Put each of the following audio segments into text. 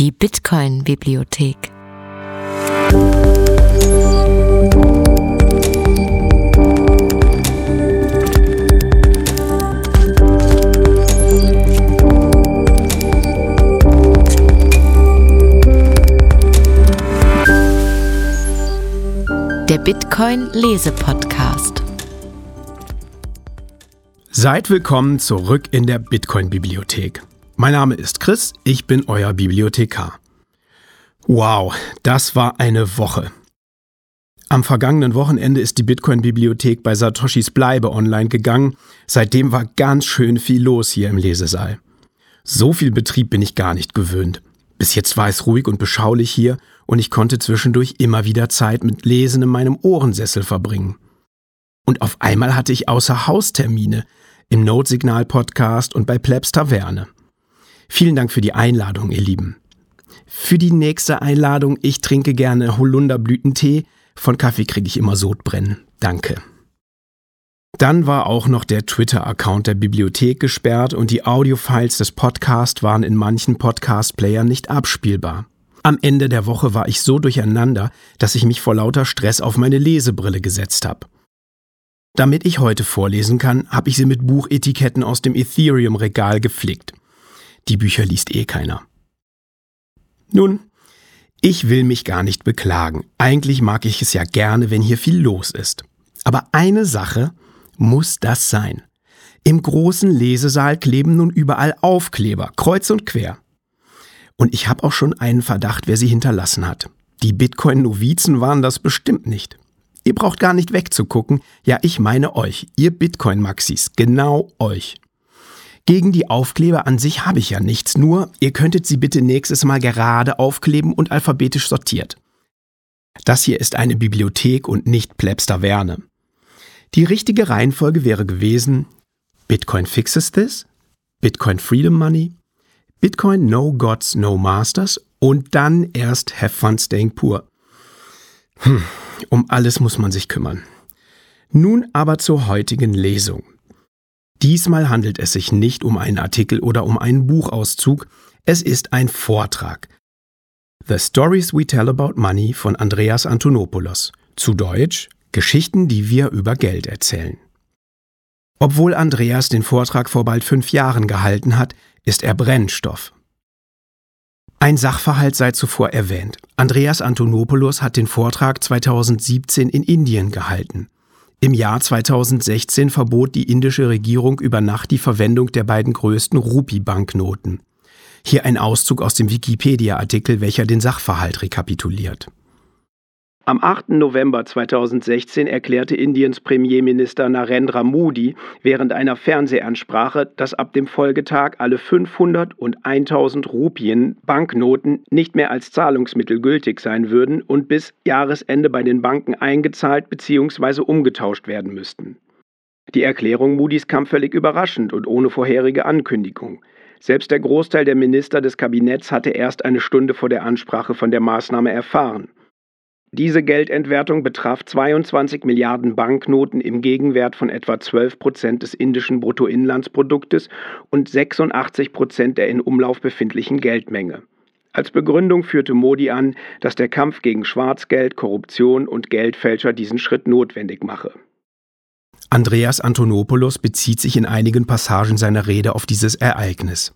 Die Bitcoin-Bibliothek. Der Bitcoin-Lese-Podcast. Seid willkommen zurück in der Bitcoin-Bibliothek. Mein Name ist Chris, ich bin euer Bibliothekar. Wow, das war eine Woche. Am vergangenen Wochenende ist die Bitcoin-Bibliothek bei Satoshis Bleibe online gegangen. Seitdem war ganz schön viel los hier im Lesesaal. So viel Betrieb bin ich gar nicht gewöhnt. Bis jetzt war es ruhig und beschaulich hier und ich konnte zwischendurch immer wieder Zeit mit Lesen in meinem Ohrensessel verbringen. Und auf einmal hatte ich außer Haustermine im Notsignal-Podcast und bei Plebs Taverne. Vielen Dank für die Einladung, ihr Lieben. Für die nächste Einladung, ich trinke gerne Holunderblütentee. Von Kaffee kriege ich immer Sodbrennen. Danke. Dann war auch noch der Twitter-Account der Bibliothek gesperrt und die Audiofiles des Podcasts waren in manchen Podcast-Playern nicht abspielbar. Am Ende der Woche war ich so durcheinander, dass ich mich vor lauter Stress auf meine Lesebrille gesetzt habe. Damit ich heute vorlesen kann, habe ich sie mit Buchetiketten aus dem Ethereum-Regal geflickt. Die Bücher liest eh keiner. Nun, ich will mich gar nicht beklagen. Eigentlich mag ich es ja gerne, wenn hier viel los ist. Aber eine Sache muss das sein. Im großen Lesesaal kleben nun überall Aufkleber, kreuz und quer. Und ich habe auch schon einen Verdacht, wer sie hinterlassen hat. Die Bitcoin-Novizen waren das bestimmt nicht. Ihr braucht gar nicht wegzugucken. Ja, ich meine euch, ihr Bitcoin-Maxis, genau euch. Gegen die Aufkleber an sich habe ich ja nichts, nur ihr könntet sie bitte nächstes Mal gerade aufkleben und alphabetisch sortiert. Das hier ist eine Bibliothek und nicht Plebster Werne. Die richtige Reihenfolge wäre gewesen Bitcoin fixes this, Bitcoin Freedom Money, Bitcoin No Gods No Masters und dann erst Have Fun Staying Poor. Hm, um alles muss man sich kümmern. Nun aber zur heutigen Lesung. Diesmal handelt es sich nicht um einen Artikel oder um einen Buchauszug, es ist ein Vortrag. The Stories We Tell About Money von Andreas Antonopoulos. Zu Deutsch Geschichten, die wir über Geld erzählen. Obwohl Andreas den Vortrag vor bald fünf Jahren gehalten hat, ist er Brennstoff. Ein Sachverhalt sei zuvor erwähnt. Andreas Antonopoulos hat den Vortrag 2017 in Indien gehalten. Im Jahr 2016 verbot die indische Regierung über Nacht die Verwendung der beiden größten Rupee-Banknoten. Hier ein Auszug aus dem Wikipedia-Artikel, welcher den Sachverhalt rekapituliert. Am 8. November 2016 erklärte Indiens Premierminister Narendra Modi während einer Fernsehansprache, dass ab dem Folgetag alle 500 und 1000 Rupien Banknoten nicht mehr als Zahlungsmittel gültig sein würden und bis Jahresende bei den Banken eingezahlt bzw. umgetauscht werden müssten. Die Erklärung Moody's kam völlig überraschend und ohne vorherige Ankündigung. Selbst der Großteil der Minister des Kabinetts hatte erst eine Stunde vor der Ansprache von der Maßnahme erfahren. Diese Geldentwertung betraf 22 Milliarden Banknoten im Gegenwert von etwa 12 Prozent des indischen Bruttoinlandsproduktes und 86 Prozent der in Umlauf befindlichen Geldmenge. Als Begründung führte Modi an, dass der Kampf gegen Schwarzgeld, Korruption und Geldfälscher diesen Schritt notwendig mache. Andreas Antonopoulos bezieht sich in einigen Passagen seiner Rede auf dieses Ereignis.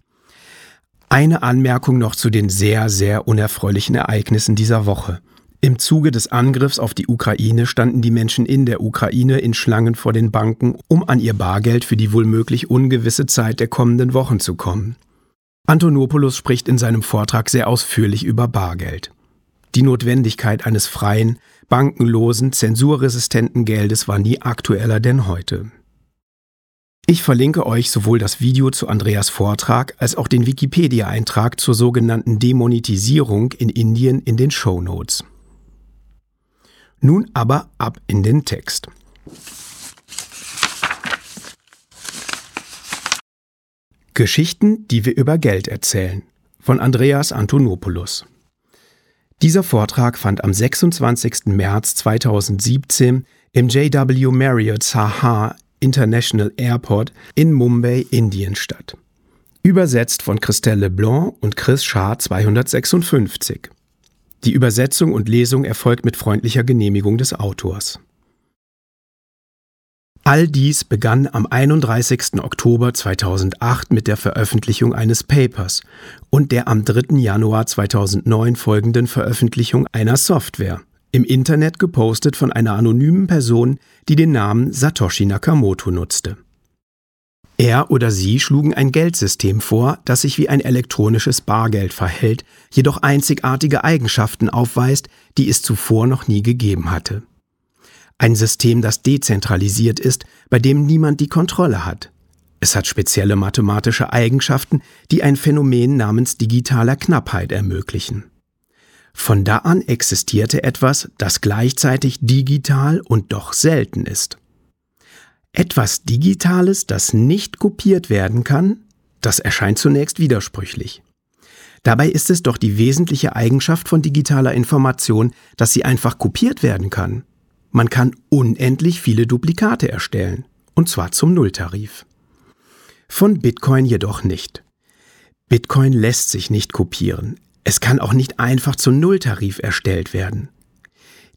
Eine Anmerkung noch zu den sehr, sehr unerfreulichen Ereignissen dieser Woche. Im Zuge des Angriffs auf die Ukraine standen die Menschen in der Ukraine in Schlangen vor den Banken, um an ihr Bargeld für die wohl möglich ungewisse Zeit der kommenden Wochen zu kommen. Antonopoulos spricht in seinem Vortrag sehr ausführlich über Bargeld. Die Notwendigkeit eines freien, bankenlosen, zensurresistenten Geldes war nie aktueller denn heute. Ich verlinke euch sowohl das Video zu Andreas Vortrag als auch den Wikipedia-Eintrag zur sogenannten Demonetisierung in Indien in den Show Notes. Nun aber ab in den Text. Geschichten, die wir über Geld erzählen von Andreas Antonopoulos. Dieser Vortrag fand am 26. März 2017 im JW Marriott Sahar International Airport in Mumbai, Indien statt. Übersetzt von Christelle Leblanc und Chris Schaar 256. Die Übersetzung und Lesung erfolgt mit freundlicher Genehmigung des Autors. All dies begann am 31. Oktober 2008 mit der Veröffentlichung eines Papers und der am 3. Januar 2009 folgenden Veröffentlichung einer Software, im Internet gepostet von einer anonymen Person, die den Namen Satoshi Nakamoto nutzte. Er oder sie schlugen ein Geldsystem vor, das sich wie ein elektronisches Bargeld verhält, jedoch einzigartige Eigenschaften aufweist, die es zuvor noch nie gegeben hatte. Ein System, das dezentralisiert ist, bei dem niemand die Kontrolle hat. Es hat spezielle mathematische Eigenschaften, die ein Phänomen namens digitaler Knappheit ermöglichen. Von da an existierte etwas, das gleichzeitig digital und doch selten ist. Etwas Digitales, das nicht kopiert werden kann, das erscheint zunächst widersprüchlich. Dabei ist es doch die wesentliche Eigenschaft von digitaler Information, dass sie einfach kopiert werden kann. Man kann unendlich viele Duplikate erstellen, und zwar zum Nulltarif. Von Bitcoin jedoch nicht. Bitcoin lässt sich nicht kopieren. Es kann auch nicht einfach zum Nulltarif erstellt werden.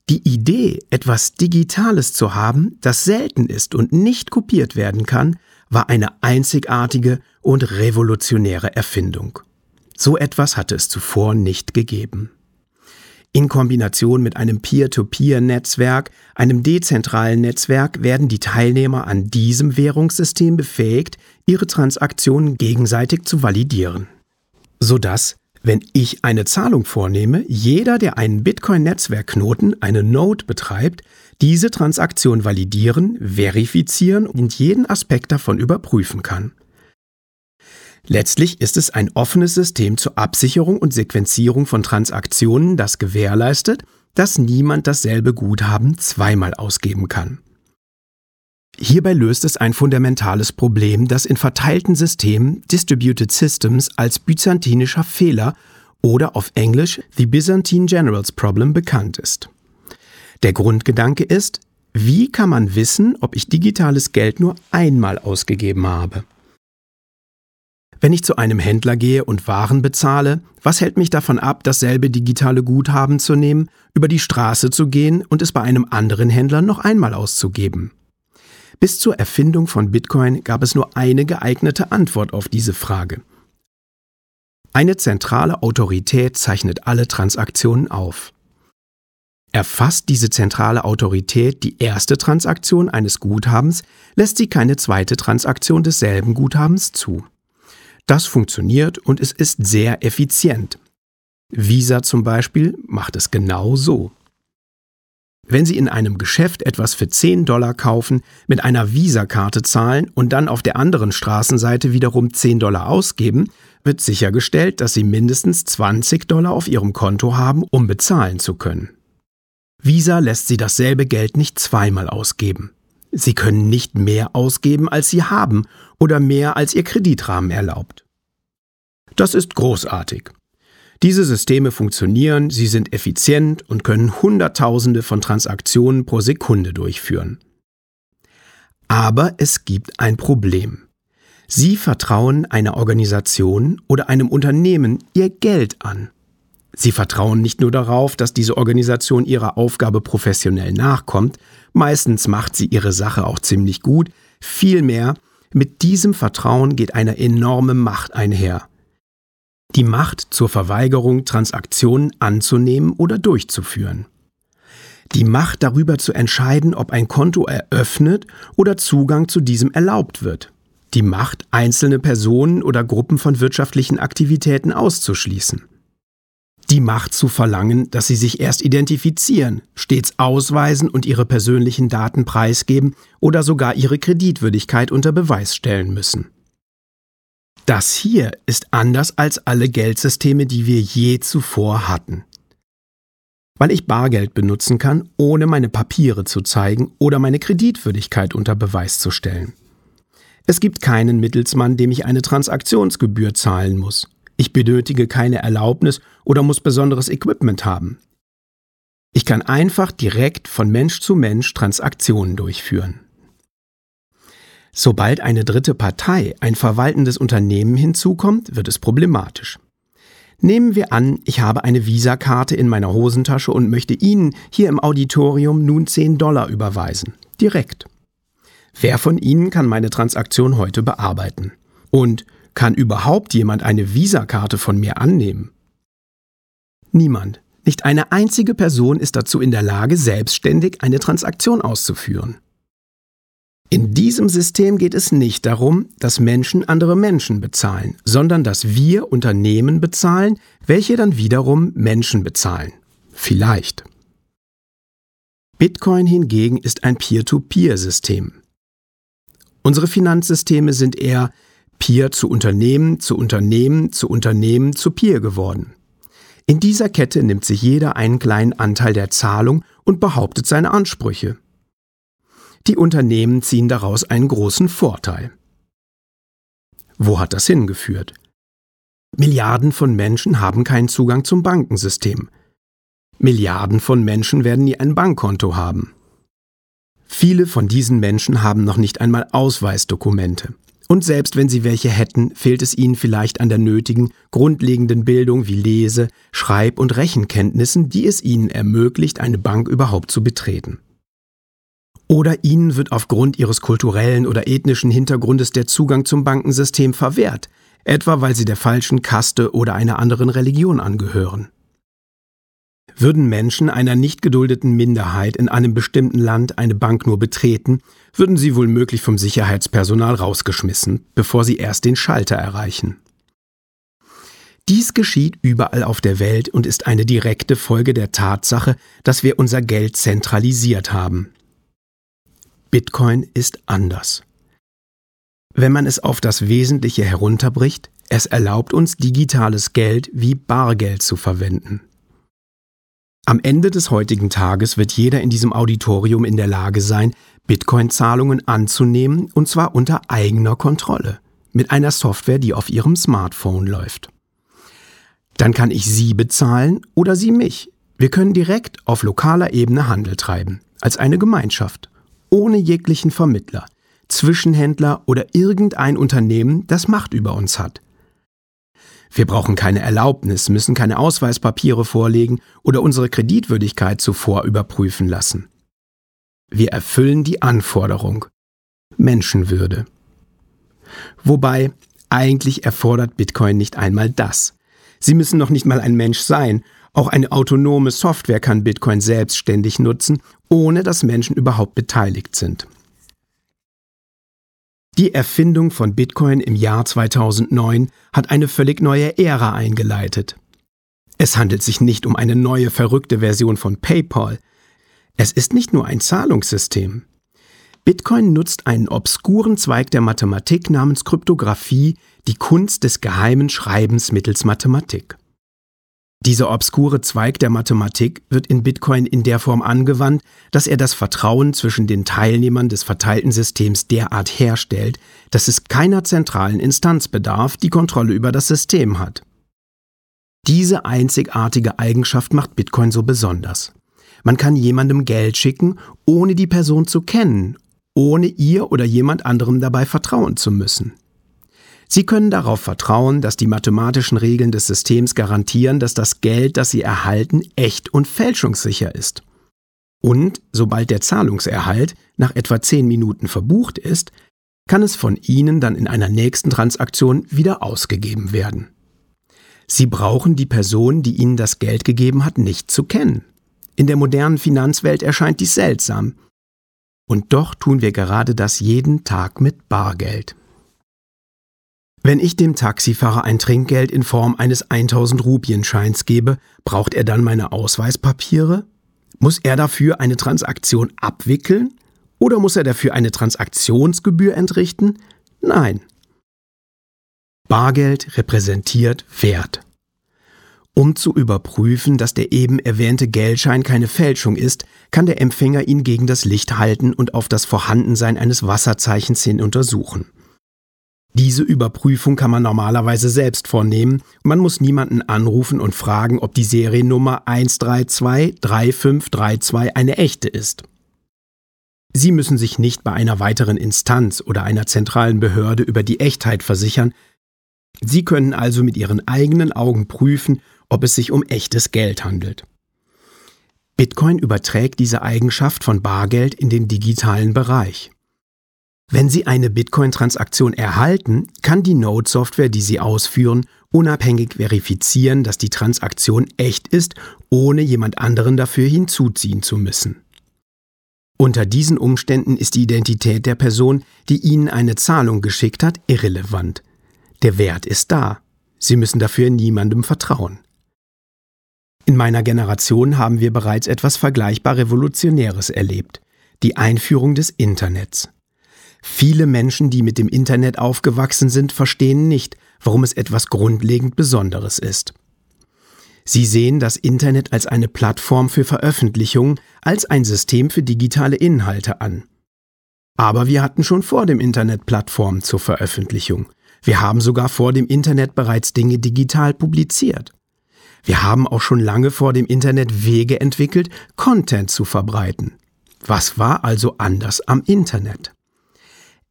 Die Idee, etwas Digitales zu haben, das selten ist und nicht kopiert werden kann, war eine einzigartige und revolutionäre Erfindung. So etwas hatte es zuvor nicht gegeben. In Kombination mit einem Peer-to-Peer-Netzwerk, einem dezentralen Netzwerk, werden die Teilnehmer an diesem Währungssystem befähigt, ihre Transaktionen gegenseitig zu validieren. Sodass, wenn ich eine Zahlung vornehme, jeder, der einen Bitcoin-Netzwerkknoten, eine Node betreibt, diese Transaktion validieren, verifizieren und jeden Aspekt davon überprüfen kann. Letztlich ist es ein offenes System zur Absicherung und Sequenzierung von Transaktionen, das gewährleistet, dass niemand dasselbe Guthaben zweimal ausgeben kann. Hierbei löst es ein fundamentales Problem, das in verteilten Systemen Distributed Systems als byzantinischer Fehler oder auf Englisch The Byzantine Generals Problem bekannt ist. Der Grundgedanke ist, wie kann man wissen, ob ich digitales Geld nur einmal ausgegeben habe? Wenn ich zu einem Händler gehe und Waren bezahle, was hält mich davon ab, dasselbe digitale Guthaben zu nehmen, über die Straße zu gehen und es bei einem anderen Händler noch einmal auszugeben? Bis zur Erfindung von Bitcoin gab es nur eine geeignete Antwort auf diese Frage. Eine zentrale Autorität zeichnet alle Transaktionen auf. Erfasst diese zentrale Autorität die erste Transaktion eines Guthabens, lässt sie keine zweite Transaktion desselben Guthabens zu. Das funktioniert und es ist sehr effizient. Visa zum Beispiel macht es genau so. Wenn Sie in einem Geschäft etwas für 10 Dollar kaufen, mit einer Visa-Karte zahlen und dann auf der anderen Straßenseite wiederum 10 Dollar ausgeben, wird sichergestellt, dass Sie mindestens 20 Dollar auf Ihrem Konto haben, um bezahlen zu können. Visa lässt Sie dasselbe Geld nicht zweimal ausgeben. Sie können nicht mehr ausgeben, als Sie haben oder mehr, als Ihr Kreditrahmen erlaubt. Das ist großartig. Diese Systeme funktionieren, sie sind effizient und können Hunderttausende von Transaktionen pro Sekunde durchführen. Aber es gibt ein Problem. Sie vertrauen einer Organisation oder einem Unternehmen ihr Geld an. Sie vertrauen nicht nur darauf, dass diese Organisation ihrer Aufgabe professionell nachkommt, meistens macht sie ihre Sache auch ziemlich gut, vielmehr mit diesem Vertrauen geht eine enorme Macht einher. Die Macht zur Verweigerung, Transaktionen anzunehmen oder durchzuführen. Die Macht darüber zu entscheiden, ob ein Konto eröffnet oder Zugang zu diesem erlaubt wird. Die Macht, einzelne Personen oder Gruppen von wirtschaftlichen Aktivitäten auszuschließen die Macht zu verlangen, dass sie sich erst identifizieren, stets ausweisen und ihre persönlichen Daten preisgeben oder sogar ihre Kreditwürdigkeit unter Beweis stellen müssen. Das hier ist anders als alle Geldsysteme, die wir je zuvor hatten. Weil ich Bargeld benutzen kann, ohne meine Papiere zu zeigen oder meine Kreditwürdigkeit unter Beweis zu stellen. Es gibt keinen Mittelsmann, dem ich eine Transaktionsgebühr zahlen muss. Ich benötige keine Erlaubnis oder muss besonderes Equipment haben. Ich kann einfach direkt von Mensch zu Mensch Transaktionen durchführen. Sobald eine dritte Partei, ein verwaltendes Unternehmen hinzukommt, wird es problematisch. Nehmen wir an, ich habe eine Visakarte in meiner Hosentasche und möchte Ihnen hier im Auditorium nun 10 Dollar überweisen. Direkt. Wer von Ihnen kann meine Transaktion heute bearbeiten? Und kann überhaupt jemand eine Visakarte von mir annehmen? Niemand. Nicht eine einzige Person ist dazu in der Lage, selbstständig eine Transaktion auszuführen. In diesem System geht es nicht darum, dass Menschen andere Menschen bezahlen, sondern dass wir Unternehmen bezahlen, welche dann wiederum Menschen bezahlen. Vielleicht. Bitcoin hingegen ist ein Peer-to-Peer-System. Unsere Finanzsysteme sind eher Peer zu Unternehmen, zu Unternehmen, zu Unternehmen, zu Peer geworden. In dieser Kette nimmt sich jeder einen kleinen Anteil der Zahlung und behauptet seine Ansprüche. Die Unternehmen ziehen daraus einen großen Vorteil. Wo hat das hingeführt? Milliarden von Menschen haben keinen Zugang zum Bankensystem. Milliarden von Menschen werden nie ein Bankkonto haben. Viele von diesen Menschen haben noch nicht einmal Ausweisdokumente. Und selbst wenn sie welche hätten, fehlt es ihnen vielleicht an der nötigen, grundlegenden Bildung wie Lese-, Schreib- und Rechenkenntnissen, die es ihnen ermöglicht, eine Bank überhaupt zu betreten. Oder ihnen wird aufgrund ihres kulturellen oder ethnischen Hintergrundes der Zugang zum Bankensystem verwehrt, etwa weil sie der falschen Kaste oder einer anderen Religion angehören. Würden Menschen einer nicht geduldeten Minderheit in einem bestimmten Land eine Bank nur betreten, würden sie wohl möglich vom Sicherheitspersonal rausgeschmissen, bevor sie erst den Schalter erreichen. Dies geschieht überall auf der Welt und ist eine direkte Folge der Tatsache, dass wir unser Geld zentralisiert haben. Bitcoin ist anders. Wenn man es auf das Wesentliche herunterbricht, es erlaubt uns digitales Geld wie Bargeld zu verwenden. Am Ende des heutigen Tages wird jeder in diesem Auditorium in der Lage sein, Bitcoin-Zahlungen anzunehmen und zwar unter eigener Kontrolle, mit einer Software, die auf Ihrem Smartphone läuft. Dann kann ich Sie bezahlen oder Sie mich. Wir können direkt auf lokaler Ebene Handel treiben, als eine Gemeinschaft, ohne jeglichen Vermittler, Zwischenhändler oder irgendein Unternehmen, das Macht über uns hat. Wir brauchen keine Erlaubnis, müssen keine Ausweispapiere vorlegen oder unsere Kreditwürdigkeit zuvor überprüfen lassen. Wir erfüllen die Anforderung Menschenwürde. Wobei, eigentlich erfordert Bitcoin nicht einmal das. Sie müssen noch nicht mal ein Mensch sein. Auch eine autonome Software kann Bitcoin selbstständig nutzen, ohne dass Menschen überhaupt beteiligt sind. Die Erfindung von Bitcoin im Jahr 2009 hat eine völlig neue Ära eingeleitet. Es handelt sich nicht um eine neue verrückte Version von PayPal. Es ist nicht nur ein Zahlungssystem. Bitcoin nutzt einen obskuren Zweig der Mathematik namens Kryptographie, die Kunst des geheimen Schreibens mittels Mathematik. Dieser obskure Zweig der Mathematik wird in Bitcoin in der Form angewandt, dass er das Vertrauen zwischen den Teilnehmern des verteilten Systems derart herstellt, dass es keiner zentralen Instanz bedarf, die Kontrolle über das System hat. Diese einzigartige Eigenschaft macht Bitcoin so besonders. Man kann jemandem Geld schicken, ohne die Person zu kennen, ohne ihr oder jemand anderem dabei vertrauen zu müssen. Sie können darauf vertrauen, dass die mathematischen Regeln des Systems garantieren, dass das Geld, das Sie erhalten, echt und fälschungssicher ist. Und sobald der Zahlungserhalt nach etwa zehn Minuten verbucht ist, kann es von Ihnen dann in einer nächsten Transaktion wieder ausgegeben werden. Sie brauchen die Person, die Ihnen das Geld gegeben hat, nicht zu kennen. In der modernen Finanzwelt erscheint dies seltsam. Und doch tun wir gerade das jeden Tag mit Bargeld. Wenn ich dem Taxifahrer ein Trinkgeld in Form eines 1000 Rupienscheins gebe, braucht er dann meine Ausweispapiere? Muss er dafür eine Transaktion abwickeln? Oder muss er dafür eine Transaktionsgebühr entrichten? Nein. Bargeld repräsentiert Wert. Um zu überprüfen, dass der eben erwähnte Geldschein keine Fälschung ist, kann der Empfänger ihn gegen das Licht halten und auf das Vorhandensein eines Wasserzeichens hin untersuchen. Diese Überprüfung kann man normalerweise selbst vornehmen. Man muss niemanden anrufen und fragen, ob die Seriennummer 1323532 eine echte ist. Sie müssen sich nicht bei einer weiteren Instanz oder einer zentralen Behörde über die Echtheit versichern. Sie können also mit Ihren eigenen Augen prüfen, ob es sich um echtes Geld handelt. Bitcoin überträgt diese Eigenschaft von Bargeld in den digitalen Bereich. Wenn Sie eine Bitcoin-Transaktion erhalten, kann die Node-Software, die Sie ausführen, unabhängig verifizieren, dass die Transaktion echt ist, ohne jemand anderen dafür hinzuziehen zu müssen. Unter diesen Umständen ist die Identität der Person, die Ihnen eine Zahlung geschickt hat, irrelevant. Der Wert ist da. Sie müssen dafür niemandem vertrauen. In meiner Generation haben wir bereits etwas vergleichbar Revolutionäres erlebt, die Einführung des Internets. Viele Menschen, die mit dem Internet aufgewachsen sind, verstehen nicht, warum es etwas grundlegend Besonderes ist. Sie sehen das Internet als eine Plattform für Veröffentlichung, als ein System für digitale Inhalte an. Aber wir hatten schon vor dem Internet Plattformen zur Veröffentlichung. Wir haben sogar vor dem Internet bereits Dinge digital publiziert. Wir haben auch schon lange vor dem Internet Wege entwickelt, Content zu verbreiten. Was war also anders am Internet?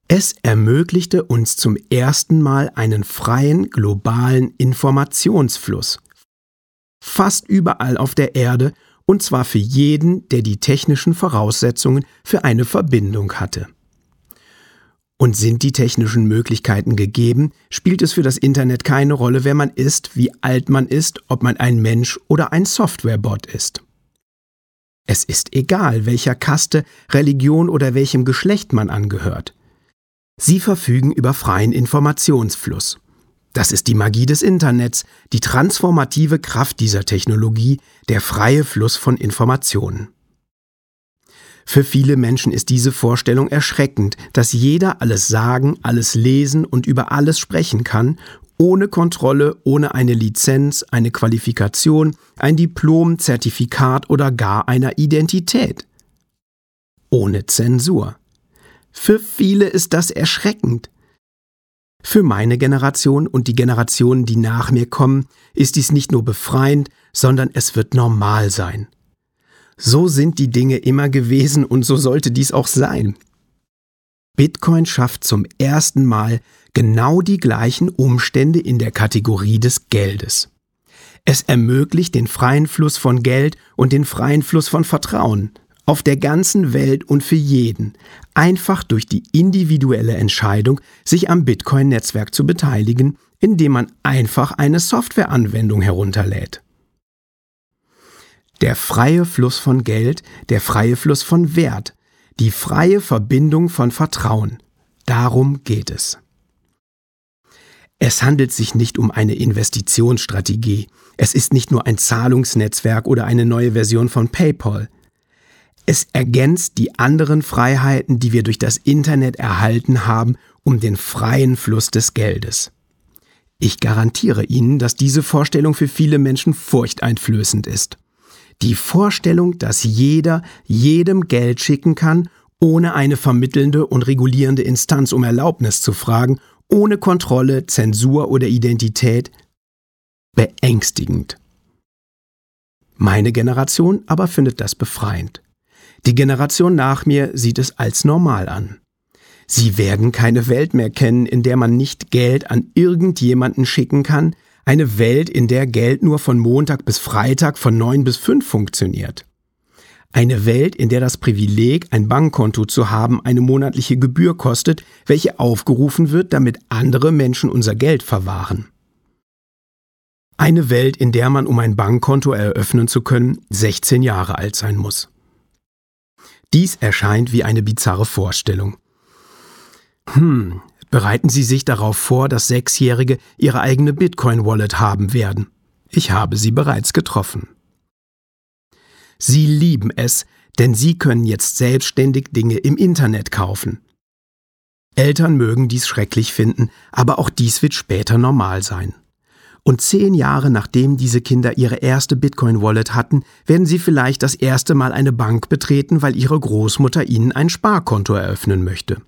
Es ermöglichte uns zum ersten Mal einen freien globalen Informationsfluss. Fast überall auf der Erde und zwar für jeden, der die technischen Voraussetzungen für eine Verbindung hatte. Und sind die technischen Möglichkeiten gegeben, spielt es für das Internet keine Rolle, wer man ist, wie alt man ist, ob man ein Mensch oder ein Softwarebot ist. Es ist egal, welcher Kaste, Religion oder welchem Geschlecht man angehört. Sie verfügen über freien Informationsfluss. Das ist die Magie des Internets, die transformative Kraft dieser Technologie, der freie Fluss von Informationen. Für viele Menschen ist diese Vorstellung erschreckend, dass jeder alles sagen, alles lesen und über alles sprechen kann, ohne Kontrolle, ohne eine Lizenz, eine Qualifikation, ein Diplom, Zertifikat oder gar einer Identität. Ohne Zensur. Für viele ist das erschreckend. Für meine Generation und die Generationen, die nach mir kommen, ist dies nicht nur befreiend, sondern es wird normal sein. So sind die Dinge immer gewesen und so sollte dies auch sein. Bitcoin schafft zum ersten Mal genau die gleichen Umstände in der Kategorie des Geldes. Es ermöglicht den freien Fluss von Geld und den freien Fluss von Vertrauen, auf der ganzen Welt und für jeden, einfach durch die individuelle Entscheidung, sich am Bitcoin-Netzwerk zu beteiligen, indem man einfach eine Softwareanwendung herunterlädt. Der freie Fluss von Geld, der freie Fluss von Wert, die freie Verbindung von Vertrauen. Darum geht es. Es handelt sich nicht um eine Investitionsstrategie. Es ist nicht nur ein Zahlungsnetzwerk oder eine neue Version von PayPal. Es ergänzt die anderen Freiheiten, die wir durch das Internet erhalten haben, um den freien Fluss des Geldes. Ich garantiere Ihnen, dass diese Vorstellung für viele Menschen furchteinflößend ist. Die Vorstellung, dass jeder jedem Geld schicken kann, ohne eine vermittelnde und regulierende Instanz um Erlaubnis zu fragen, ohne Kontrolle, Zensur oder Identität, beängstigend. Meine Generation aber findet das befreiend. Die Generation nach mir sieht es als normal an. Sie werden keine Welt mehr kennen, in der man nicht Geld an irgendjemanden schicken kann, eine Welt, in der Geld nur von Montag bis Freitag von neun bis fünf funktioniert. Eine Welt, in der das Privileg, ein Bankkonto zu haben, eine monatliche Gebühr kostet, welche aufgerufen wird, damit andere Menschen unser Geld verwahren. Eine Welt, in der man, um ein Bankkonto eröffnen zu können, 16 Jahre alt sein muss. Dies erscheint wie eine bizarre Vorstellung. Hm, bereiten Sie sich darauf vor, dass Sechsjährige ihre eigene Bitcoin-Wallet haben werden. Ich habe sie bereits getroffen. Sie lieben es, denn sie können jetzt selbstständig Dinge im Internet kaufen. Eltern mögen dies schrecklich finden, aber auch dies wird später normal sein. Und zehn Jahre nachdem diese Kinder ihre erste Bitcoin-Wallet hatten, werden sie vielleicht das erste Mal eine Bank betreten, weil ihre Großmutter ihnen ein Sparkonto eröffnen möchte.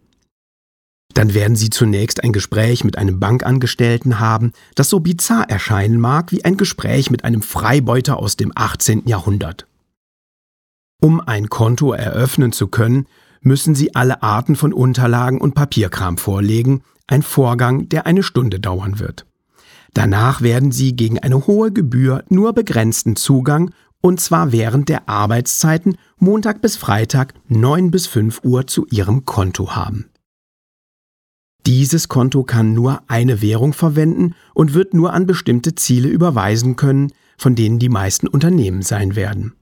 Dann werden sie zunächst ein Gespräch mit einem Bankangestellten haben, das so bizarr erscheinen mag wie ein Gespräch mit einem Freibeuter aus dem 18. Jahrhundert. Um ein Konto eröffnen zu können, müssen Sie alle Arten von Unterlagen und Papierkram vorlegen, ein Vorgang, der eine Stunde dauern wird. Danach werden Sie gegen eine hohe Gebühr nur begrenzten Zugang und zwar während der Arbeitszeiten Montag bis Freitag 9 bis 5 Uhr zu Ihrem Konto haben. Dieses Konto kann nur eine Währung verwenden und wird nur an bestimmte Ziele überweisen können, von denen die meisten Unternehmen sein werden.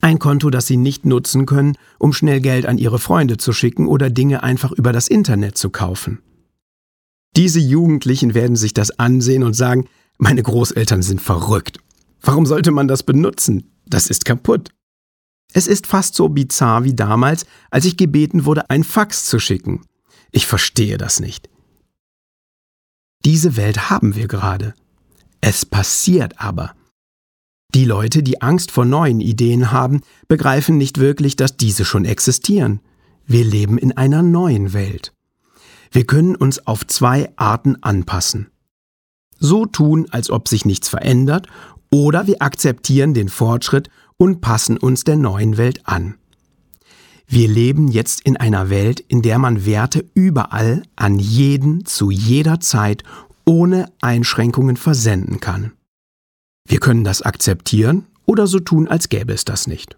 Ein Konto, das Sie nicht nutzen können, um schnell Geld an Ihre Freunde zu schicken oder Dinge einfach über das Internet zu kaufen. Diese Jugendlichen werden sich das ansehen und sagen, meine Großeltern sind verrückt. Warum sollte man das benutzen? Das ist kaputt. Es ist fast so bizarr wie damals, als ich gebeten wurde, ein Fax zu schicken. Ich verstehe das nicht. Diese Welt haben wir gerade. Es passiert aber. Die Leute, die Angst vor neuen Ideen haben, begreifen nicht wirklich, dass diese schon existieren. Wir leben in einer neuen Welt. Wir können uns auf zwei Arten anpassen. So tun, als ob sich nichts verändert, oder wir akzeptieren den Fortschritt und passen uns der neuen Welt an. Wir leben jetzt in einer Welt, in der man Werte überall, an jeden, zu jeder Zeit, ohne Einschränkungen versenden kann. Wir können das akzeptieren oder so tun, als gäbe es das nicht.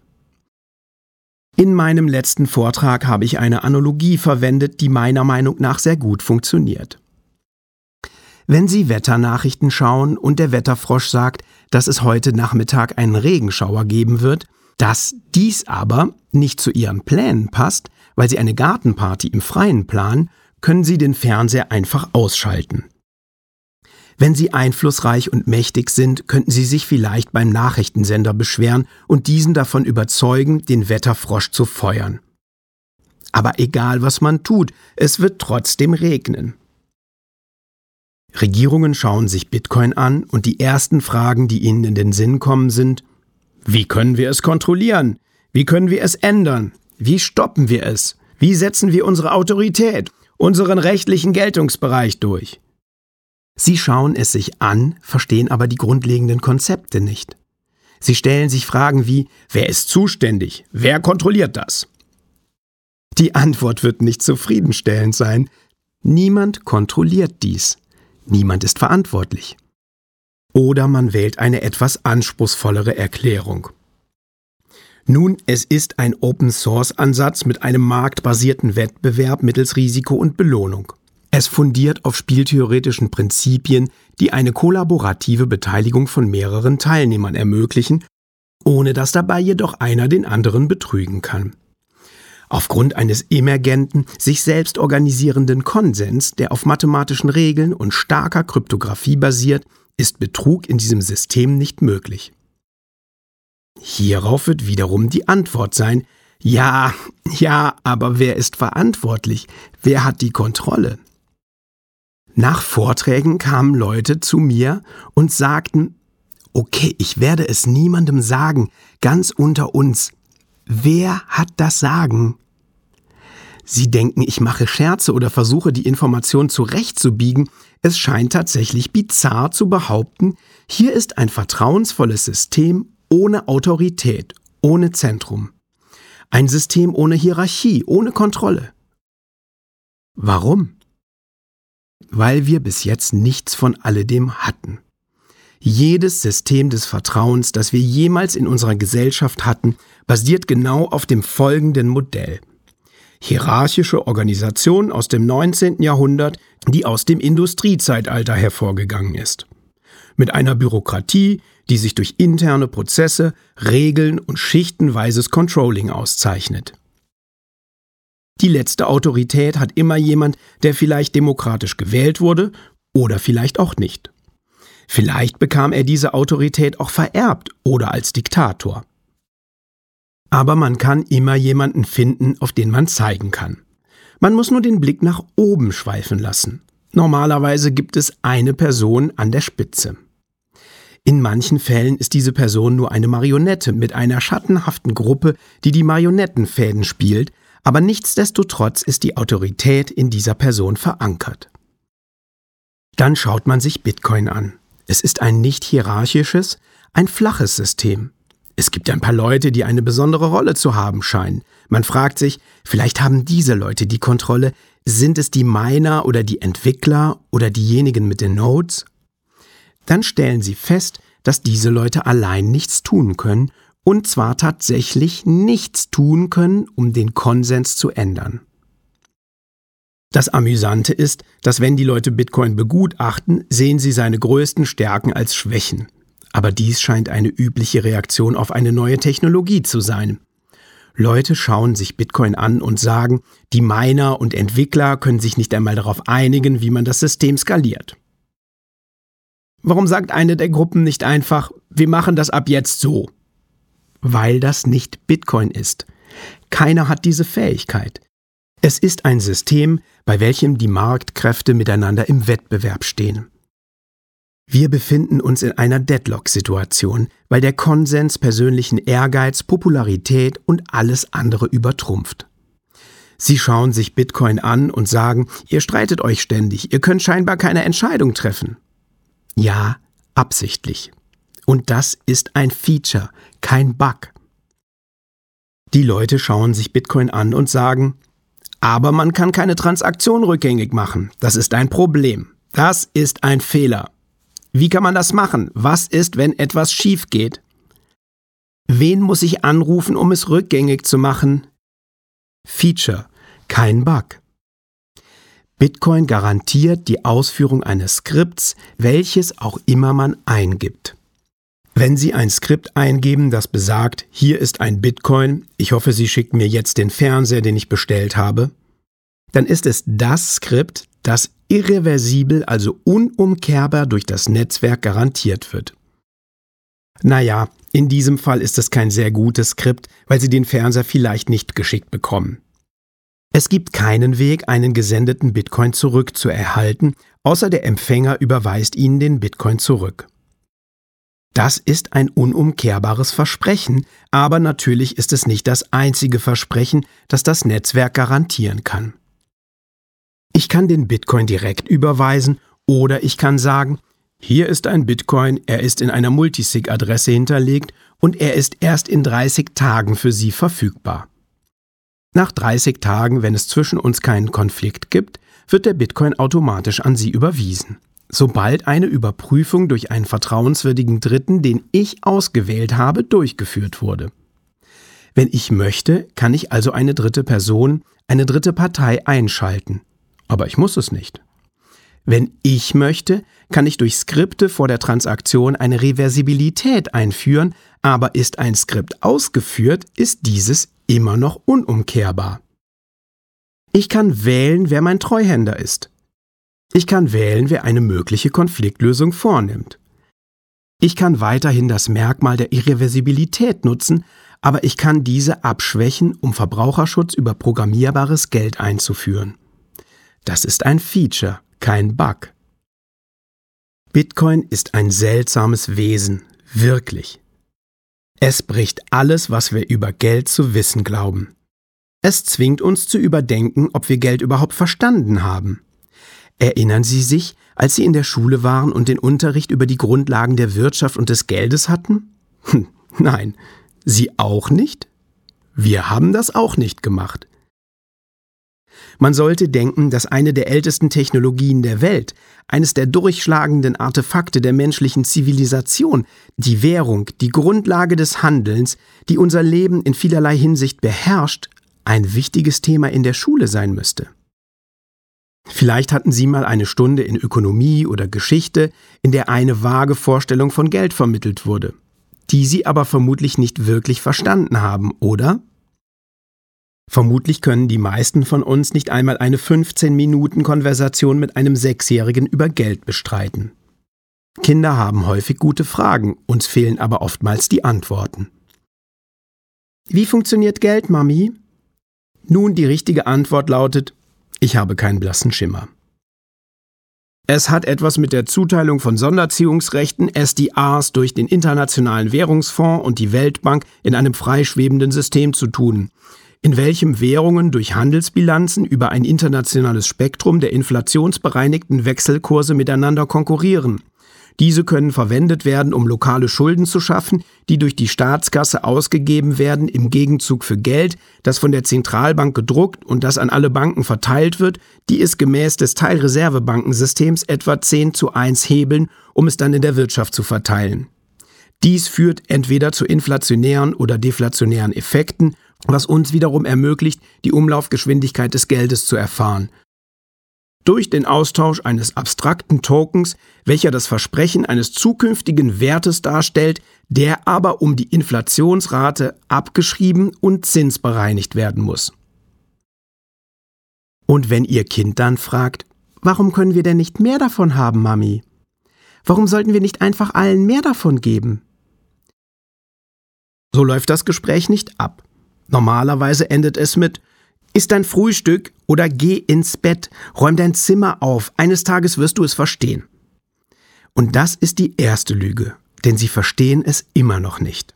In meinem letzten Vortrag habe ich eine Analogie verwendet, die meiner Meinung nach sehr gut funktioniert. Wenn Sie Wetternachrichten schauen und der Wetterfrosch sagt, dass es heute Nachmittag einen Regenschauer geben wird, dass dies aber nicht zu Ihren Plänen passt, weil Sie eine Gartenparty im Freien planen, können Sie den Fernseher einfach ausschalten. Wenn Sie einflussreich und mächtig sind, könnten Sie sich vielleicht beim Nachrichtensender beschweren und diesen davon überzeugen, den Wetterfrosch zu feuern. Aber egal was man tut, es wird trotzdem regnen. Regierungen schauen sich Bitcoin an und die ersten Fragen, die ihnen in den Sinn kommen, sind, wie können wir es kontrollieren? Wie können wir es ändern? Wie stoppen wir es? Wie setzen wir unsere Autorität, unseren rechtlichen Geltungsbereich durch? Sie schauen es sich an, verstehen aber die grundlegenden Konzepte nicht. Sie stellen sich Fragen wie, wer ist zuständig? Wer kontrolliert das? Die Antwort wird nicht zufriedenstellend sein. Niemand kontrolliert dies. Niemand ist verantwortlich. Oder man wählt eine etwas anspruchsvollere Erklärung. Nun, es ist ein Open-Source-Ansatz mit einem marktbasierten Wettbewerb mittels Risiko und Belohnung. Es fundiert auf spieltheoretischen Prinzipien, die eine kollaborative Beteiligung von mehreren Teilnehmern ermöglichen, ohne dass dabei jedoch einer den anderen betrügen kann. Aufgrund eines emergenten, sich selbst organisierenden Konsens, der auf mathematischen Regeln und starker Kryptographie basiert, ist Betrug in diesem System nicht möglich. Hierauf wird wiederum die Antwort sein, ja, ja, aber wer ist verantwortlich? Wer hat die Kontrolle? Nach Vorträgen kamen Leute zu mir und sagten, okay, ich werde es niemandem sagen, ganz unter uns. Wer hat das Sagen? Sie denken, ich mache Scherze oder versuche die Information zurechtzubiegen. Es scheint tatsächlich bizarr zu behaupten, hier ist ein vertrauensvolles System ohne Autorität, ohne Zentrum. Ein System ohne Hierarchie, ohne Kontrolle. Warum? Weil wir bis jetzt nichts von alledem hatten. Jedes System des Vertrauens, das wir jemals in unserer Gesellschaft hatten, basiert genau auf dem folgenden Modell. Hierarchische Organisation aus dem 19. Jahrhundert, die aus dem Industriezeitalter hervorgegangen ist. Mit einer Bürokratie, die sich durch interne Prozesse, Regeln und schichtenweises Controlling auszeichnet. Die letzte Autorität hat immer jemand, der vielleicht demokratisch gewählt wurde oder vielleicht auch nicht. Vielleicht bekam er diese Autorität auch vererbt oder als Diktator. Aber man kann immer jemanden finden, auf den man zeigen kann. Man muss nur den Blick nach oben schweifen lassen. Normalerweise gibt es eine Person an der Spitze. In manchen Fällen ist diese Person nur eine Marionette mit einer schattenhaften Gruppe, die die Marionettenfäden spielt, aber nichtsdestotrotz ist die Autorität in dieser Person verankert. Dann schaut man sich Bitcoin an. Es ist ein nicht hierarchisches, ein flaches System. Es gibt ein paar Leute, die eine besondere Rolle zu haben scheinen. Man fragt sich, vielleicht haben diese Leute die Kontrolle. Sind es die Miner oder die Entwickler oder diejenigen mit den Nodes? Dann stellen sie fest, dass diese Leute allein nichts tun können, und zwar tatsächlich nichts tun können, um den Konsens zu ändern. Das Amüsante ist, dass wenn die Leute Bitcoin begutachten, sehen sie seine größten Stärken als Schwächen. Aber dies scheint eine übliche Reaktion auf eine neue Technologie zu sein. Leute schauen sich Bitcoin an und sagen, die Miner und Entwickler können sich nicht einmal darauf einigen, wie man das System skaliert. Warum sagt eine der Gruppen nicht einfach, wir machen das ab jetzt so? Weil das nicht Bitcoin ist. Keiner hat diese Fähigkeit. Es ist ein System, bei welchem die Marktkräfte miteinander im Wettbewerb stehen. Wir befinden uns in einer Deadlock-Situation, weil der Konsens persönlichen Ehrgeiz, Popularität und alles andere übertrumpft. Sie schauen sich Bitcoin an und sagen, ihr streitet euch ständig, ihr könnt scheinbar keine Entscheidung treffen. Ja, absichtlich. Und das ist ein Feature, kein Bug. Die Leute schauen sich Bitcoin an und sagen, aber man kann keine Transaktion rückgängig machen. Das ist ein Problem. Das ist ein Fehler. Wie kann man das machen? Was ist, wenn etwas schief geht? Wen muss ich anrufen, um es rückgängig zu machen? Feature, kein Bug. Bitcoin garantiert die Ausführung eines Skripts, welches auch immer man eingibt. Wenn Sie ein Skript eingeben, das besagt, hier ist ein Bitcoin, ich hoffe, Sie schicken mir jetzt den Fernseher, den ich bestellt habe, dann ist es das Skript, das irreversibel, also unumkehrbar durch das Netzwerk garantiert wird. Naja, in diesem Fall ist es kein sehr gutes Skript, weil Sie den Fernseher vielleicht nicht geschickt bekommen. Es gibt keinen Weg, einen gesendeten Bitcoin zurückzuerhalten, außer der Empfänger überweist Ihnen den Bitcoin zurück. Das ist ein unumkehrbares Versprechen, aber natürlich ist es nicht das einzige Versprechen, das das Netzwerk garantieren kann. Ich kann den Bitcoin direkt überweisen oder ich kann sagen, hier ist ein Bitcoin, er ist in einer Multisig-Adresse hinterlegt und er ist erst in 30 Tagen für Sie verfügbar. Nach 30 Tagen, wenn es zwischen uns keinen Konflikt gibt, wird der Bitcoin automatisch an Sie überwiesen. Sobald eine Überprüfung durch einen vertrauenswürdigen Dritten, den ich ausgewählt habe, durchgeführt wurde. Wenn ich möchte, kann ich also eine dritte Person, eine dritte Partei einschalten. Aber ich muss es nicht. Wenn ich möchte, kann ich durch Skripte vor der Transaktion eine Reversibilität einführen, aber ist ein Skript ausgeführt, ist dieses immer noch unumkehrbar. Ich kann wählen, wer mein Treuhänder ist. Ich kann wählen, wer eine mögliche Konfliktlösung vornimmt. Ich kann weiterhin das Merkmal der Irreversibilität nutzen, aber ich kann diese abschwächen, um Verbraucherschutz über programmierbares Geld einzuführen. Das ist ein Feature, kein Bug. Bitcoin ist ein seltsames Wesen, wirklich. Es bricht alles, was wir über Geld zu wissen glauben. Es zwingt uns zu überdenken, ob wir Geld überhaupt verstanden haben. Erinnern Sie sich, als Sie in der Schule waren und den Unterricht über die Grundlagen der Wirtschaft und des Geldes hatten? Hm, nein, Sie auch nicht? Wir haben das auch nicht gemacht. Man sollte denken, dass eine der ältesten Technologien der Welt, eines der durchschlagenden Artefakte der menschlichen Zivilisation, die Währung, die Grundlage des Handelns, die unser Leben in vielerlei Hinsicht beherrscht, ein wichtiges Thema in der Schule sein müsste. Vielleicht hatten Sie mal eine Stunde in Ökonomie oder Geschichte, in der eine vage Vorstellung von Geld vermittelt wurde, die Sie aber vermutlich nicht wirklich verstanden haben, oder? Vermutlich können die meisten von uns nicht einmal eine 15-Minuten-Konversation mit einem Sechsjährigen über Geld bestreiten. Kinder haben häufig gute Fragen, uns fehlen aber oftmals die Antworten. Wie funktioniert Geld, Mami? Nun, die richtige Antwort lautet, ich habe keinen blassen Schimmer. Es hat etwas mit der Zuteilung von Sonderziehungsrechten SDRs durch den Internationalen Währungsfonds und die Weltbank in einem freischwebenden System zu tun in welchem Währungen durch Handelsbilanzen über ein internationales Spektrum der inflationsbereinigten Wechselkurse miteinander konkurrieren. Diese können verwendet werden, um lokale Schulden zu schaffen, die durch die Staatskasse ausgegeben werden im Gegenzug für Geld, das von der Zentralbank gedruckt und das an alle Banken verteilt wird, die es gemäß des Teilreservebankensystems etwa 10 zu 1 hebeln, um es dann in der Wirtschaft zu verteilen. Dies führt entweder zu inflationären oder deflationären Effekten, was uns wiederum ermöglicht, die Umlaufgeschwindigkeit des Geldes zu erfahren, durch den Austausch eines abstrakten Tokens, welcher das Versprechen eines zukünftigen Wertes darstellt, der aber um die Inflationsrate abgeschrieben und zinsbereinigt werden muss. Und wenn Ihr Kind dann fragt, warum können wir denn nicht mehr davon haben, Mami? Warum sollten wir nicht einfach allen mehr davon geben? So läuft das Gespräch nicht ab. Normalerweise endet es mit Iss dein Frühstück oder geh ins Bett, räum dein Zimmer auf, eines Tages wirst du es verstehen. Und das ist die erste Lüge, denn sie verstehen es immer noch nicht.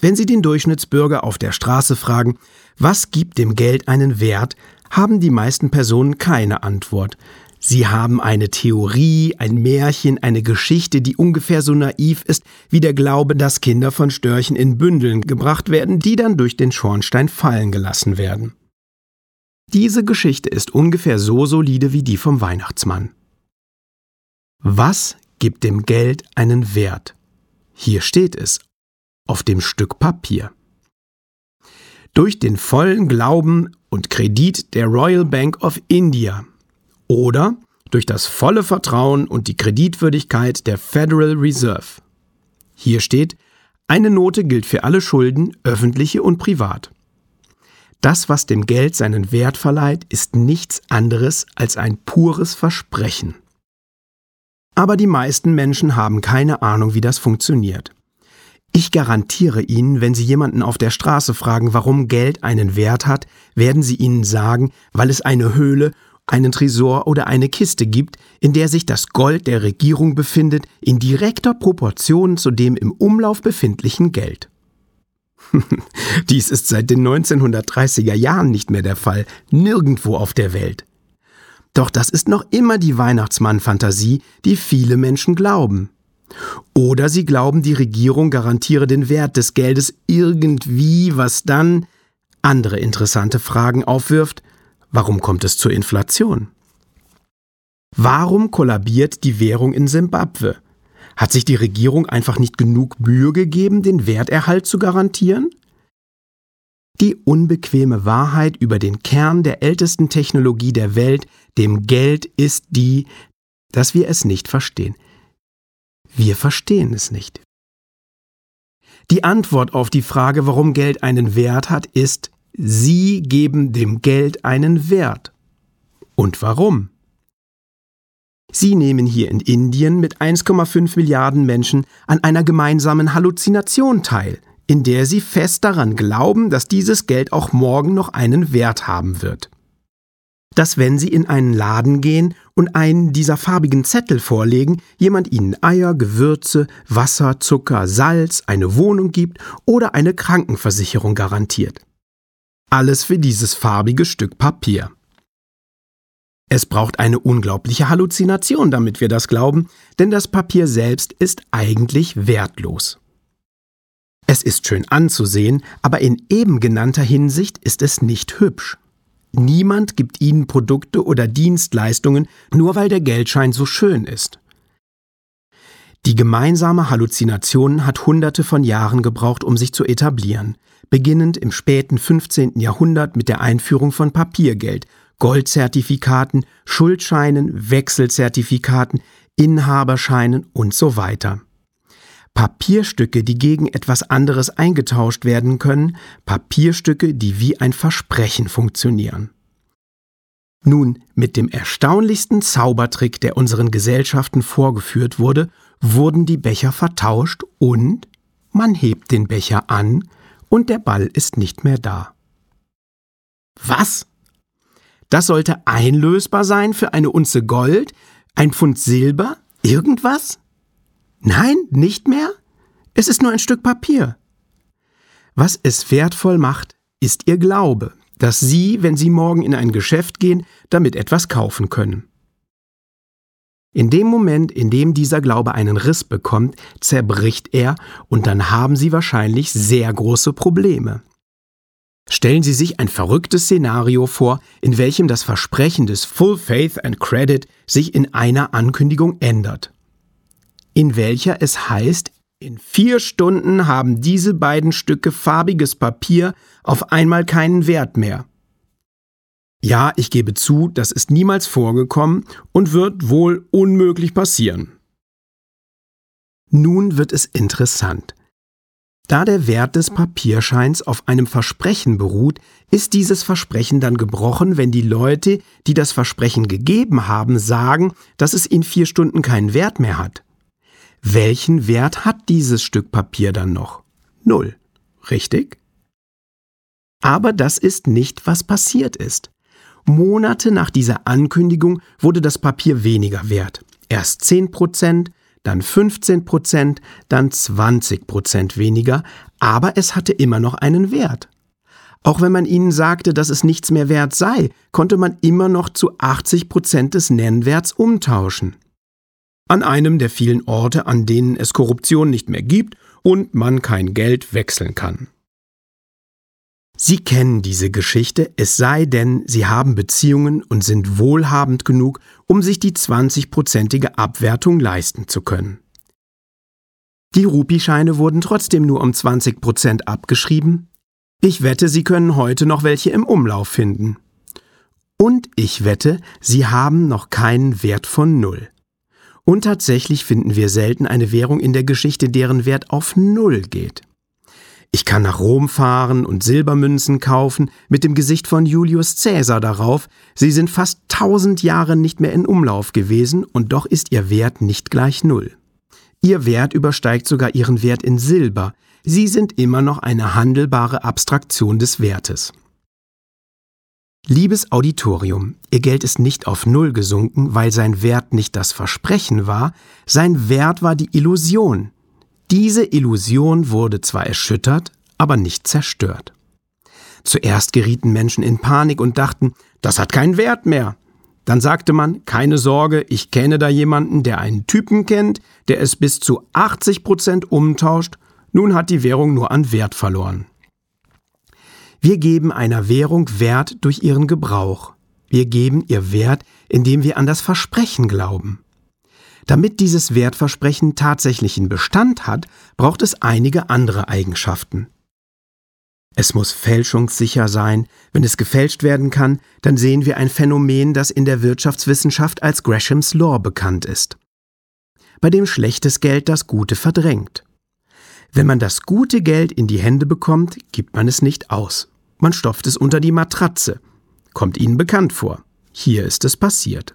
Wenn Sie den Durchschnittsbürger auf der Straße fragen, was gibt dem Geld einen Wert, haben die meisten Personen keine Antwort. Sie haben eine Theorie, ein Märchen, eine Geschichte, die ungefähr so naiv ist wie der Glaube, dass Kinder von Störchen in Bündeln gebracht werden, die dann durch den Schornstein fallen gelassen werden. Diese Geschichte ist ungefähr so solide wie die vom Weihnachtsmann. Was gibt dem Geld einen Wert? Hier steht es, auf dem Stück Papier. Durch den vollen Glauben und Kredit der Royal Bank of India oder durch das volle Vertrauen und die Kreditwürdigkeit der Federal Reserve. Hier steht, eine Note gilt für alle Schulden, öffentliche und privat. Das, was dem Geld seinen Wert verleiht, ist nichts anderes als ein pures Versprechen. Aber die meisten Menschen haben keine Ahnung, wie das funktioniert. Ich garantiere Ihnen, wenn Sie jemanden auf der Straße fragen, warum Geld einen Wert hat, werden Sie Ihnen sagen, weil es eine Höhle einen Tresor oder eine Kiste gibt, in der sich das Gold der Regierung befindet, in direkter Proportion zu dem im Umlauf befindlichen Geld. Dies ist seit den 1930er Jahren nicht mehr der Fall, nirgendwo auf der Welt. Doch das ist noch immer die Weihnachtsmann-Fantasie, die viele Menschen glauben. Oder sie glauben, die Regierung garantiere den Wert des Geldes irgendwie, was dann andere interessante Fragen aufwirft, Warum kommt es zur Inflation? Warum kollabiert die Währung in Simbabwe? Hat sich die Regierung einfach nicht genug Mühe gegeben, den Werterhalt zu garantieren? Die unbequeme Wahrheit über den Kern der ältesten Technologie der Welt, dem Geld, ist die, dass wir es nicht verstehen. Wir verstehen es nicht. Die Antwort auf die Frage, warum Geld einen Wert hat, ist Sie geben dem Geld einen Wert. Und warum? Sie nehmen hier in Indien mit 1,5 Milliarden Menschen an einer gemeinsamen Halluzination teil, in der sie fest daran glauben, dass dieses Geld auch morgen noch einen Wert haben wird. Dass wenn Sie in einen Laden gehen und einen dieser farbigen Zettel vorlegen, jemand Ihnen Eier, Gewürze, Wasser, Zucker, Salz, eine Wohnung gibt oder eine Krankenversicherung garantiert. Alles für dieses farbige Stück Papier. Es braucht eine unglaubliche Halluzination, damit wir das glauben, denn das Papier selbst ist eigentlich wertlos. Es ist schön anzusehen, aber in eben genannter Hinsicht ist es nicht hübsch. Niemand gibt Ihnen Produkte oder Dienstleistungen, nur weil der Geldschein so schön ist. Die gemeinsame Halluzination hat Hunderte von Jahren gebraucht, um sich zu etablieren, beginnend im späten 15. Jahrhundert mit der Einführung von Papiergeld, Goldzertifikaten, Schuldscheinen, Wechselzertifikaten, Inhaberscheinen und so weiter. Papierstücke, die gegen etwas anderes eingetauscht werden können, Papierstücke, die wie ein Versprechen funktionieren. Nun, mit dem erstaunlichsten Zaubertrick, der unseren Gesellschaften vorgeführt wurde, wurden die Becher vertauscht und man hebt den Becher an und der Ball ist nicht mehr da. Was? Das sollte einlösbar sein für eine Unze Gold, ein Pfund Silber, irgendwas? Nein, nicht mehr? Es ist nur ein Stück Papier. Was es wertvoll macht, ist Ihr Glaube, dass Sie, wenn Sie morgen in ein Geschäft gehen, damit etwas kaufen können. In dem Moment, in dem dieser Glaube einen Riss bekommt, zerbricht er und dann haben Sie wahrscheinlich sehr große Probleme. Stellen Sie sich ein verrücktes Szenario vor, in welchem das Versprechen des Full Faith and Credit sich in einer Ankündigung ändert. In welcher es heißt, in vier Stunden haben diese beiden Stücke farbiges Papier auf einmal keinen Wert mehr. Ja, ich gebe zu, das ist niemals vorgekommen und wird wohl unmöglich passieren. Nun wird es interessant. Da der Wert des Papierscheins auf einem Versprechen beruht, ist dieses Versprechen dann gebrochen, wenn die Leute, die das Versprechen gegeben haben, sagen, dass es in vier Stunden keinen Wert mehr hat. Welchen Wert hat dieses Stück Papier dann noch? Null. Richtig? Aber das ist nicht, was passiert ist. Monate nach dieser Ankündigung wurde das Papier weniger wert. Erst 10 Prozent, dann 15 Prozent, dann 20 Prozent weniger, aber es hatte immer noch einen Wert. Auch wenn man ihnen sagte, dass es nichts mehr wert sei, konnte man immer noch zu 80 Prozent des Nennwerts umtauschen an einem der vielen Orte, an denen es Korruption nicht mehr gibt und man kein Geld wechseln kann. Sie kennen diese Geschichte, es sei denn, Sie haben Beziehungen und sind wohlhabend genug, um sich die 20-prozentige Abwertung leisten zu können. Die Rupischeine wurden trotzdem nur um 20 Prozent abgeschrieben. Ich wette, Sie können heute noch welche im Umlauf finden. Und ich wette, Sie haben noch keinen Wert von Null. Und tatsächlich finden wir selten eine Währung in der Geschichte, deren Wert auf Null geht. Ich kann nach Rom fahren und Silbermünzen kaufen mit dem Gesicht von Julius Caesar darauf. Sie sind fast tausend Jahre nicht mehr in Umlauf gewesen und doch ist ihr Wert nicht gleich Null. Ihr Wert übersteigt sogar ihren Wert in Silber. Sie sind immer noch eine handelbare Abstraktion des Wertes. Liebes Auditorium, Ihr Geld ist nicht auf Null gesunken, weil sein Wert nicht das Versprechen war, sein Wert war die Illusion. Diese Illusion wurde zwar erschüttert, aber nicht zerstört. Zuerst gerieten Menschen in Panik und dachten, das hat keinen Wert mehr. Dann sagte man, keine Sorge, ich kenne da jemanden, der einen Typen kennt, der es bis zu 80 Prozent umtauscht, nun hat die Währung nur an Wert verloren. Wir geben einer Währung Wert durch ihren Gebrauch. Wir geben ihr Wert, indem wir an das Versprechen glauben. Damit dieses Wertversprechen tatsächlichen Bestand hat, braucht es einige andere Eigenschaften. Es muss fälschungssicher sein. Wenn es gefälscht werden kann, dann sehen wir ein Phänomen, das in der Wirtschaftswissenschaft als Greshams Law bekannt ist, bei dem schlechtes Geld das Gute verdrängt. Wenn man das gute Geld in die Hände bekommt, gibt man es nicht aus. Man stopft es unter die Matratze. Kommt Ihnen bekannt vor. Hier ist es passiert.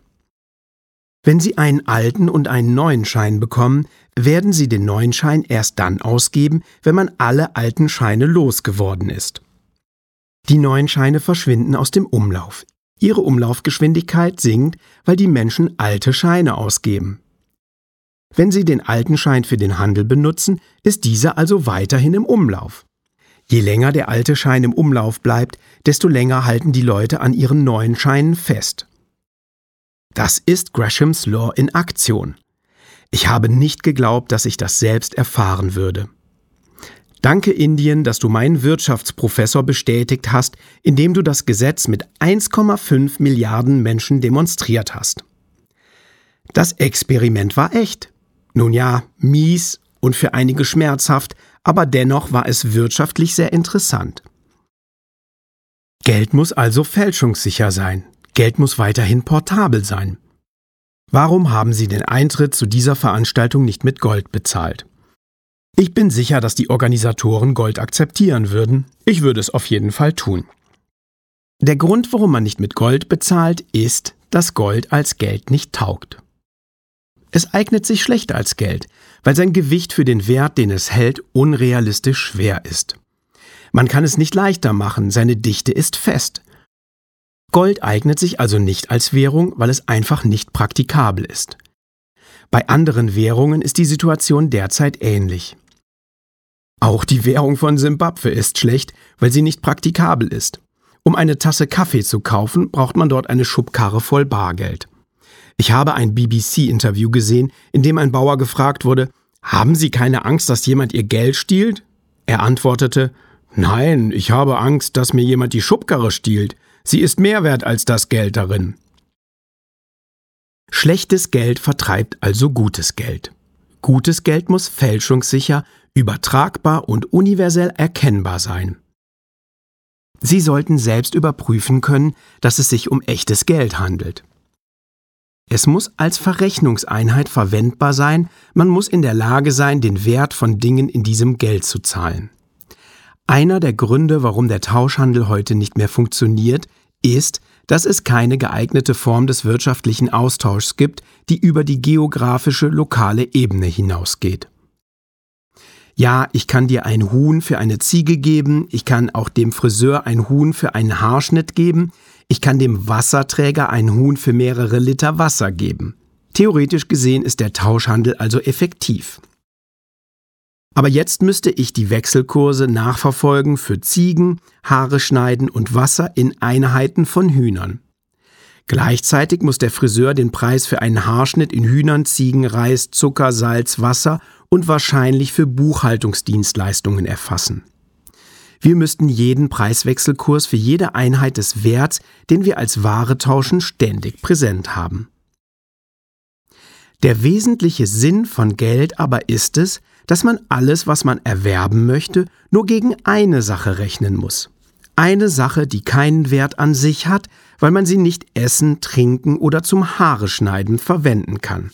Wenn Sie einen alten und einen neuen Schein bekommen, werden Sie den neuen Schein erst dann ausgeben, wenn man alle alten Scheine losgeworden ist. Die neuen Scheine verschwinden aus dem Umlauf. Ihre Umlaufgeschwindigkeit sinkt, weil die Menschen alte Scheine ausgeben. Wenn Sie den alten Schein für den Handel benutzen, ist dieser also weiterhin im Umlauf. Je länger der alte Schein im Umlauf bleibt, desto länger halten die Leute an ihren neuen Scheinen fest. Das ist Greshams Law in Aktion. Ich habe nicht geglaubt, dass ich das selbst erfahren würde. Danke Indien, dass du meinen Wirtschaftsprofessor bestätigt hast, indem du das Gesetz mit 1,5 Milliarden Menschen demonstriert hast. Das Experiment war echt. Nun ja, mies und für einige schmerzhaft, aber dennoch war es wirtschaftlich sehr interessant. Geld muss also fälschungssicher sein. Geld muss weiterhin portabel sein. Warum haben Sie den Eintritt zu dieser Veranstaltung nicht mit Gold bezahlt? Ich bin sicher, dass die Organisatoren Gold akzeptieren würden. Ich würde es auf jeden Fall tun. Der Grund, warum man nicht mit Gold bezahlt, ist, dass Gold als Geld nicht taugt. Es eignet sich schlecht als Geld, weil sein Gewicht für den Wert, den es hält, unrealistisch schwer ist. Man kann es nicht leichter machen, seine Dichte ist fest. Gold eignet sich also nicht als Währung, weil es einfach nicht praktikabel ist. Bei anderen Währungen ist die Situation derzeit ähnlich. Auch die Währung von Simbabwe ist schlecht, weil sie nicht praktikabel ist. Um eine Tasse Kaffee zu kaufen, braucht man dort eine Schubkarre voll Bargeld. Ich habe ein BBC-Interview gesehen, in dem ein Bauer gefragt wurde, haben Sie keine Angst, dass jemand Ihr Geld stiehlt? Er antwortete, Nein, ich habe Angst, dass mir jemand die Schubkarre stiehlt. Sie ist mehr wert als das Geld darin. Schlechtes Geld vertreibt also gutes Geld. Gutes Geld muss fälschungssicher, übertragbar und universell erkennbar sein. Sie sollten selbst überprüfen können, dass es sich um echtes Geld handelt. Es muss als Verrechnungseinheit verwendbar sein, man muss in der Lage sein, den Wert von Dingen in diesem Geld zu zahlen. Einer der Gründe, warum der Tauschhandel heute nicht mehr funktioniert, ist, dass es keine geeignete Form des wirtschaftlichen Austauschs gibt, die über die geografische lokale Ebene hinausgeht. Ja, ich kann dir ein Huhn für eine Ziege geben, ich kann auch dem Friseur ein Huhn für einen Haarschnitt geben, ich kann dem Wasserträger ein Huhn für mehrere Liter Wasser geben. Theoretisch gesehen ist der Tauschhandel also effektiv. Aber jetzt müsste ich die Wechselkurse nachverfolgen für Ziegen, Haare schneiden und Wasser in Einheiten von Hühnern. Gleichzeitig muss der Friseur den Preis für einen Haarschnitt in Hühnern, Ziegen, Reis, Zucker, Salz, Wasser und wahrscheinlich für Buchhaltungsdienstleistungen erfassen. Wir müssten jeden Preiswechselkurs für jede Einheit des Werts, den wir als Ware tauschen, ständig präsent haben. Der wesentliche Sinn von Geld aber ist es, dass man alles, was man erwerben möchte, nur gegen eine Sache rechnen muss. Eine Sache, die keinen Wert an sich hat, weil man sie nicht essen, trinken oder zum Haare schneiden verwenden kann.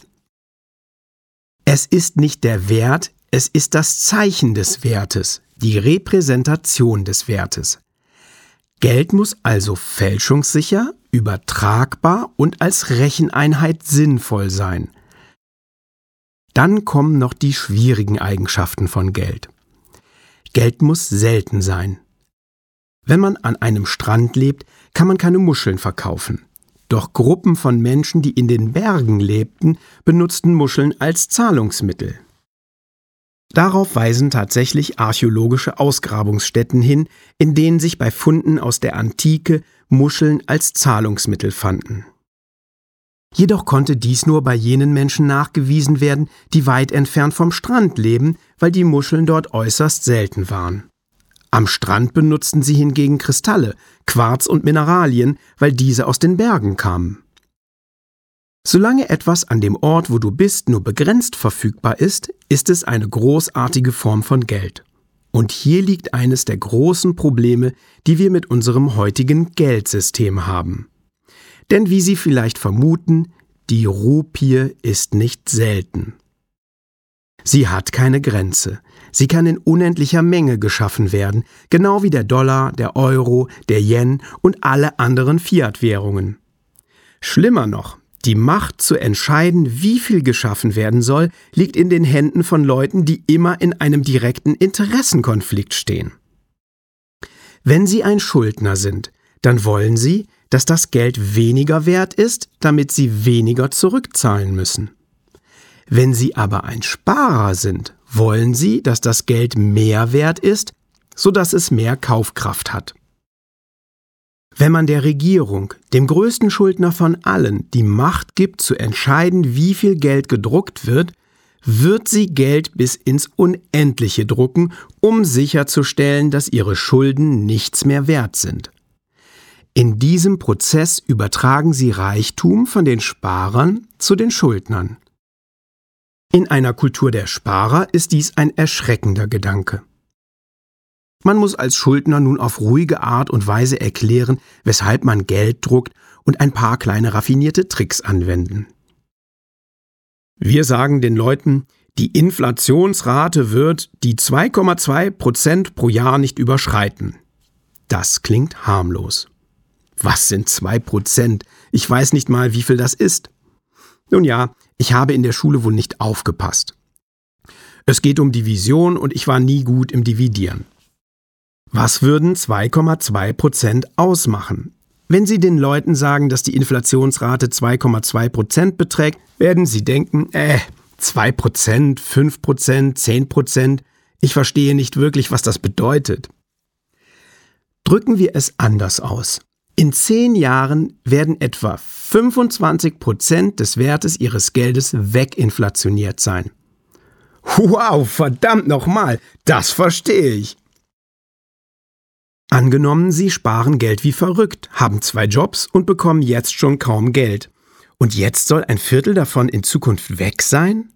Es ist nicht der Wert, es ist das Zeichen des Wertes, die Repräsentation des Wertes. Geld muss also fälschungssicher, übertragbar und als Recheneinheit sinnvoll sein – dann kommen noch die schwierigen Eigenschaften von Geld. Geld muss selten sein. Wenn man an einem Strand lebt, kann man keine Muscheln verkaufen. Doch Gruppen von Menschen, die in den Bergen lebten, benutzten Muscheln als Zahlungsmittel. Darauf weisen tatsächlich archäologische Ausgrabungsstätten hin, in denen sich bei Funden aus der Antike Muscheln als Zahlungsmittel fanden. Jedoch konnte dies nur bei jenen Menschen nachgewiesen werden, die weit entfernt vom Strand leben, weil die Muscheln dort äußerst selten waren. Am Strand benutzten sie hingegen Kristalle, Quarz und Mineralien, weil diese aus den Bergen kamen. Solange etwas an dem Ort, wo du bist, nur begrenzt verfügbar ist, ist es eine großartige Form von Geld. Und hier liegt eines der großen Probleme, die wir mit unserem heutigen Geldsystem haben. Denn wie Sie vielleicht vermuten, die Rupie ist nicht selten. Sie hat keine Grenze. Sie kann in unendlicher Menge geschaffen werden, genau wie der Dollar, der Euro, der Yen und alle anderen Fiat-Währungen. Schlimmer noch, die Macht zu entscheiden, wie viel geschaffen werden soll, liegt in den Händen von Leuten, die immer in einem direkten Interessenkonflikt stehen. Wenn Sie ein Schuldner sind, dann wollen Sie, dass das Geld weniger wert ist, damit sie weniger zurückzahlen müssen. Wenn Sie aber ein Sparer sind, wollen Sie, dass das Geld mehr wert ist, sodass es mehr Kaufkraft hat. Wenn man der Regierung, dem größten Schuldner von allen, die Macht gibt zu entscheiden, wie viel Geld gedruckt wird, wird sie Geld bis ins Unendliche drucken, um sicherzustellen, dass ihre Schulden nichts mehr wert sind. In diesem Prozess übertragen sie Reichtum von den Sparern zu den Schuldnern. In einer Kultur der Sparer ist dies ein erschreckender Gedanke. Man muss als Schuldner nun auf ruhige Art und Weise erklären, weshalb man Geld druckt und ein paar kleine raffinierte Tricks anwenden. Wir sagen den Leuten, die Inflationsrate wird die 2,2 Prozent pro Jahr nicht überschreiten. Das klingt harmlos. Was sind zwei Prozent? Ich weiß nicht mal, wie viel das ist. Nun ja, ich habe in der Schule wohl nicht aufgepasst. Es geht um Division und ich war nie gut im Dividieren. Was würden 2,2 Prozent ausmachen? Wenn Sie den Leuten sagen, dass die Inflationsrate 2,2 Prozent beträgt, werden Sie denken, äh, 2 Prozent, 5 Prozent, 10 Prozent, ich verstehe nicht wirklich, was das bedeutet. Drücken wir es anders aus. In zehn Jahren werden etwa 25 Prozent des Wertes ihres Geldes weginflationiert sein. Wow, verdammt nochmal, das verstehe ich. Angenommen, Sie sparen Geld wie verrückt, haben zwei Jobs und bekommen jetzt schon kaum Geld. Und jetzt soll ein Viertel davon in Zukunft weg sein?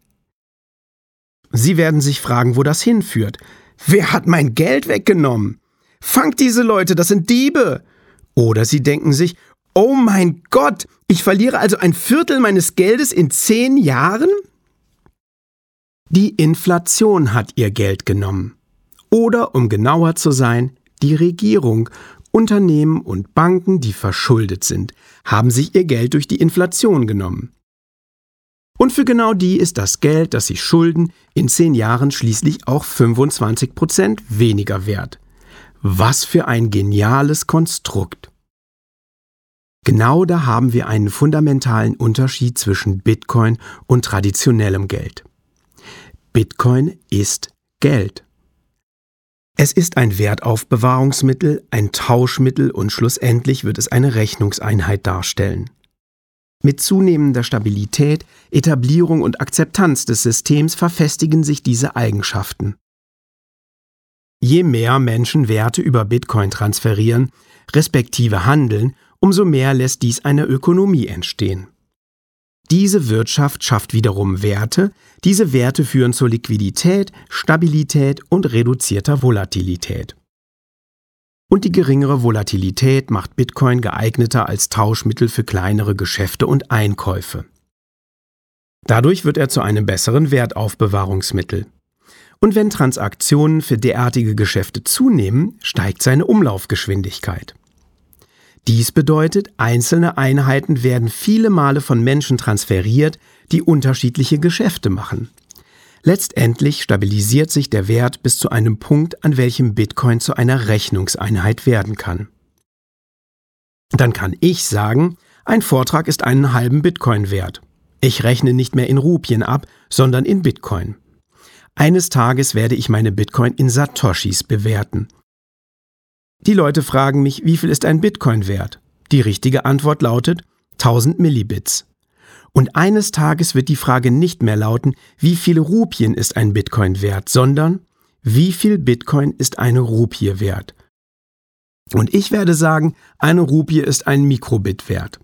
Sie werden sich fragen, wo das hinführt. Wer hat mein Geld weggenommen? Fangt diese Leute, das sind Diebe. Oder Sie denken sich, oh mein Gott, ich verliere also ein Viertel meines Geldes in zehn Jahren? Die Inflation hat ihr Geld genommen. Oder, um genauer zu sein, die Regierung, Unternehmen und Banken, die verschuldet sind, haben sich ihr Geld durch die Inflation genommen. Und für genau die ist das Geld, das sie schulden, in zehn Jahren schließlich auch 25 Prozent weniger wert. Was für ein geniales Konstrukt. Genau da haben wir einen fundamentalen Unterschied zwischen Bitcoin und traditionellem Geld. Bitcoin ist Geld. Es ist ein Wertaufbewahrungsmittel, ein Tauschmittel und schlussendlich wird es eine Rechnungseinheit darstellen. Mit zunehmender Stabilität, Etablierung und Akzeptanz des Systems verfestigen sich diese Eigenschaften. Je mehr Menschen Werte über Bitcoin transferieren, respektive handeln, umso mehr lässt dies eine Ökonomie entstehen. Diese Wirtschaft schafft wiederum Werte, diese Werte führen zur Liquidität, Stabilität und reduzierter Volatilität. Und die geringere Volatilität macht Bitcoin geeigneter als Tauschmittel für kleinere Geschäfte und Einkäufe. Dadurch wird er zu einem besseren Wertaufbewahrungsmittel. Und wenn Transaktionen für derartige Geschäfte zunehmen, steigt seine Umlaufgeschwindigkeit. Dies bedeutet, einzelne Einheiten werden viele Male von Menschen transferiert, die unterschiedliche Geschäfte machen. Letztendlich stabilisiert sich der Wert bis zu einem Punkt, an welchem Bitcoin zu einer Rechnungseinheit werden kann. Dann kann ich sagen, ein Vortrag ist einen halben Bitcoin wert. Ich rechne nicht mehr in Rupien ab, sondern in Bitcoin. Eines Tages werde ich meine Bitcoin in Satoshis bewerten. Die Leute fragen mich, wie viel ist ein Bitcoin wert? Die richtige Antwort lautet 1000 Millibits. Und eines Tages wird die Frage nicht mehr lauten, wie viele Rupien ist ein Bitcoin wert, sondern wie viel Bitcoin ist eine Rupie wert? Und ich werde sagen, eine Rupie ist ein Mikrobit wert.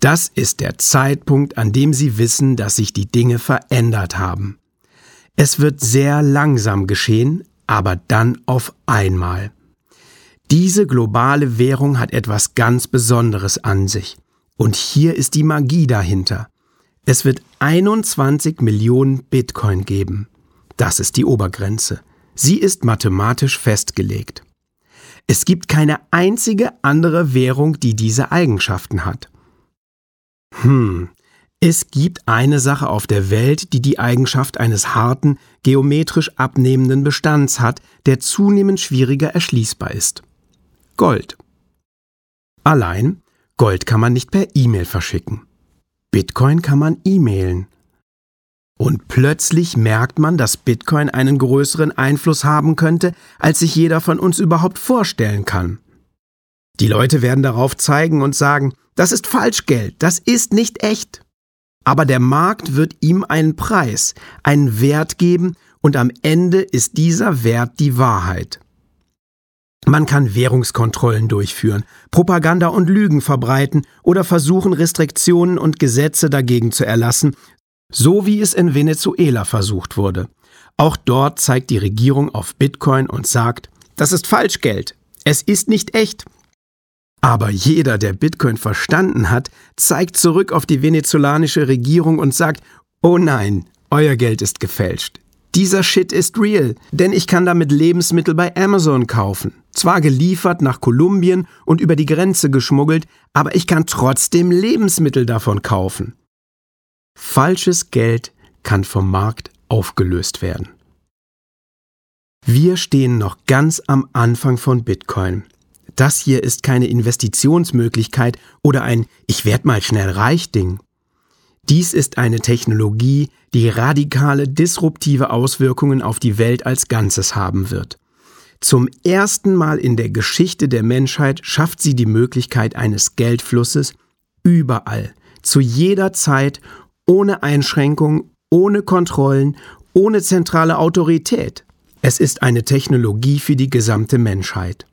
Das ist der Zeitpunkt, an dem Sie wissen, dass sich die Dinge verändert haben. Es wird sehr langsam geschehen, aber dann auf einmal. Diese globale Währung hat etwas ganz Besonderes an sich. Und hier ist die Magie dahinter. Es wird 21 Millionen Bitcoin geben. Das ist die Obergrenze. Sie ist mathematisch festgelegt. Es gibt keine einzige andere Währung, die diese Eigenschaften hat. Hm, es gibt eine Sache auf der Welt, die die Eigenschaft eines harten, geometrisch abnehmenden Bestands hat, der zunehmend schwieriger erschließbar ist. Gold. Allein Gold kann man nicht per E-Mail verschicken. Bitcoin kann man e-mailen. Und plötzlich merkt man, dass Bitcoin einen größeren Einfluss haben könnte, als sich jeder von uns überhaupt vorstellen kann. Die Leute werden darauf zeigen und sagen, das ist Falschgeld, das ist nicht echt. Aber der Markt wird ihm einen Preis, einen Wert geben und am Ende ist dieser Wert die Wahrheit. Man kann Währungskontrollen durchführen, Propaganda und Lügen verbreiten oder versuchen, Restriktionen und Gesetze dagegen zu erlassen, so wie es in Venezuela versucht wurde. Auch dort zeigt die Regierung auf Bitcoin und sagt, das ist Falschgeld, es ist nicht echt, aber jeder, der Bitcoin verstanden hat, zeigt zurück auf die venezolanische Regierung und sagt, oh nein, euer Geld ist gefälscht. Dieser Shit ist real, denn ich kann damit Lebensmittel bei Amazon kaufen. Zwar geliefert nach Kolumbien und über die Grenze geschmuggelt, aber ich kann trotzdem Lebensmittel davon kaufen. Falsches Geld kann vom Markt aufgelöst werden. Wir stehen noch ganz am Anfang von Bitcoin. Das hier ist keine Investitionsmöglichkeit oder ein Ich werd mal schnell reich Ding. Dies ist eine Technologie, die radikale disruptive Auswirkungen auf die Welt als Ganzes haben wird. Zum ersten Mal in der Geschichte der Menschheit schafft sie die Möglichkeit eines Geldflusses überall, zu jeder Zeit, ohne Einschränkung, ohne Kontrollen, ohne zentrale Autorität. Es ist eine Technologie für die gesamte Menschheit.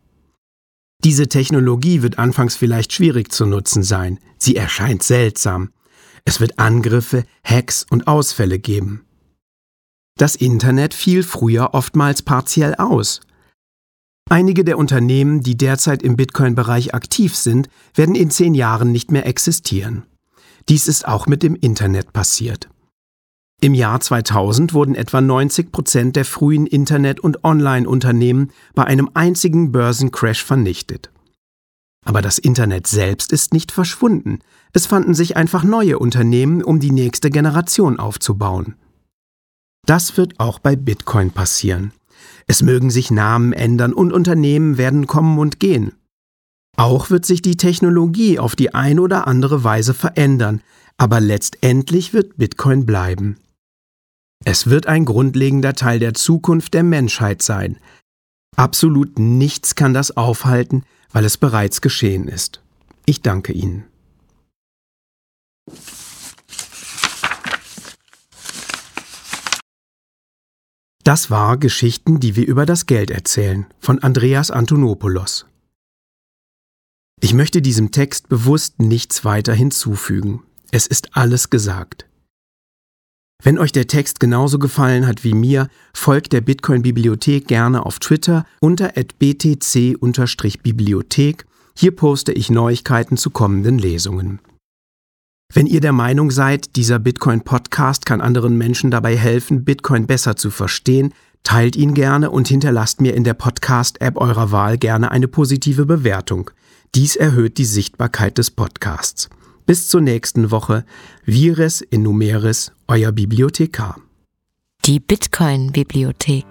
Diese Technologie wird anfangs vielleicht schwierig zu nutzen sein. Sie erscheint seltsam. Es wird Angriffe, Hacks und Ausfälle geben. Das Internet fiel früher oftmals partiell aus. Einige der Unternehmen, die derzeit im Bitcoin-Bereich aktiv sind, werden in zehn Jahren nicht mehr existieren. Dies ist auch mit dem Internet passiert. Im Jahr 2000 wurden etwa 90 Prozent der frühen Internet- und Online-Unternehmen bei einem einzigen Börsencrash vernichtet. Aber das Internet selbst ist nicht verschwunden. Es fanden sich einfach neue Unternehmen, um die nächste Generation aufzubauen. Das wird auch bei Bitcoin passieren. Es mögen sich Namen ändern und Unternehmen werden kommen und gehen. Auch wird sich die Technologie auf die eine oder andere Weise verändern, aber letztendlich wird Bitcoin bleiben. Es wird ein grundlegender Teil der Zukunft der Menschheit sein. Absolut nichts kann das aufhalten, weil es bereits geschehen ist. Ich danke Ihnen. Das war Geschichten, die wir über das Geld erzählen, von Andreas Antonopoulos. Ich möchte diesem Text bewusst nichts weiter hinzufügen. Es ist alles gesagt. Wenn euch der Text genauso gefallen hat wie mir, folgt der Bitcoin Bibliothek gerne auf Twitter unter btc-bibliothek. Hier poste ich Neuigkeiten zu kommenden Lesungen. Wenn ihr der Meinung seid, dieser Bitcoin Podcast kann anderen Menschen dabei helfen, Bitcoin besser zu verstehen, teilt ihn gerne und hinterlasst mir in der Podcast-App eurer Wahl gerne eine positive Bewertung. Dies erhöht die Sichtbarkeit des Podcasts. Bis zur nächsten Woche. Vires in Numeris, euer Bibliothekar. Die Bitcoin-Bibliothek.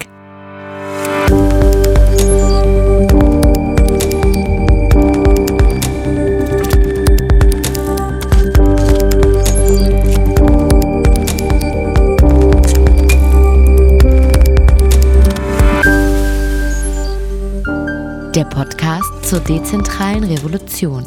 Der Podcast zur dezentralen Revolution.